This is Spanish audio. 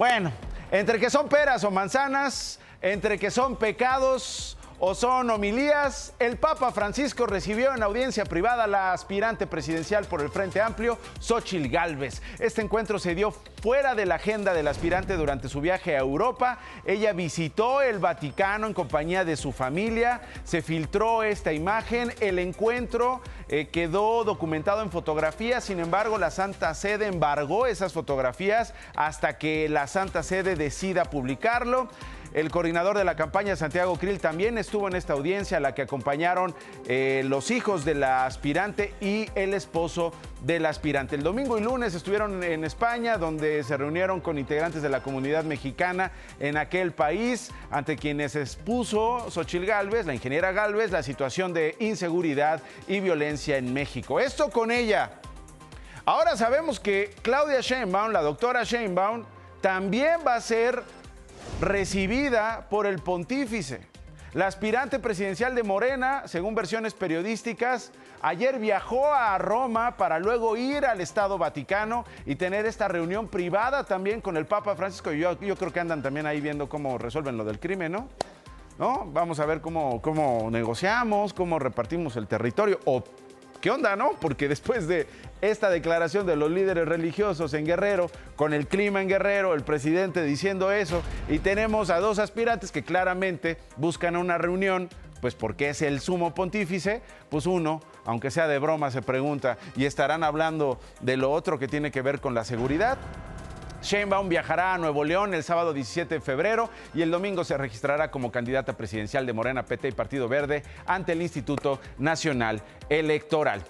Bueno, entre que son peras o manzanas, entre que son pecados o son homilías, el Papa Francisco recibió en audiencia privada a la aspirante presidencial por el Frente Amplio, Xochil Gálvez. Este encuentro se dio fuera de la agenda del aspirante durante su viaje a Europa. Ella visitó el Vaticano en compañía de su familia. Se filtró esta imagen. El encuentro eh, quedó documentado en fotografías. Sin embargo, la Santa Sede embargó esas fotografías hasta que la Santa Sede decida publicarlo. El coordinador de la campaña, Santiago Krill, también estuvo en esta audiencia a la que acompañaron eh, los hijos de la aspirante y el esposo del aspirante. El domingo y lunes estuvieron en España, donde se reunieron con integrantes de la comunidad mexicana en aquel país, ante quienes expuso Xochil Gálvez, la ingeniera Gálvez, la situación de inseguridad y violencia en México. Esto con ella. Ahora sabemos que Claudia Sheinbaum, la doctora Sheinbaum, también va a ser recibida por el pontífice. La aspirante presidencial de Morena, según versiones periodísticas, ayer viajó a Roma para luego ir al Estado Vaticano y tener esta reunión privada también con el Papa Francisco. Yo, yo creo que andan también ahí viendo cómo resuelven lo del crimen, ¿no? ¿No? Vamos a ver cómo, cómo negociamos, cómo repartimos el territorio. O ¿Qué onda, no? Porque después de esta declaración de los líderes religiosos en Guerrero, con el clima en Guerrero, el presidente diciendo eso, y tenemos a dos aspirantes que claramente buscan una reunión, pues porque es el sumo pontífice, pues uno, aunque sea de broma, se pregunta, ¿y estarán hablando de lo otro que tiene que ver con la seguridad? Sheinbaum viajará a Nuevo León el sábado 17 de febrero y el domingo se registrará como candidata presidencial de Morena, PT y Partido Verde ante el Instituto Nacional Electoral.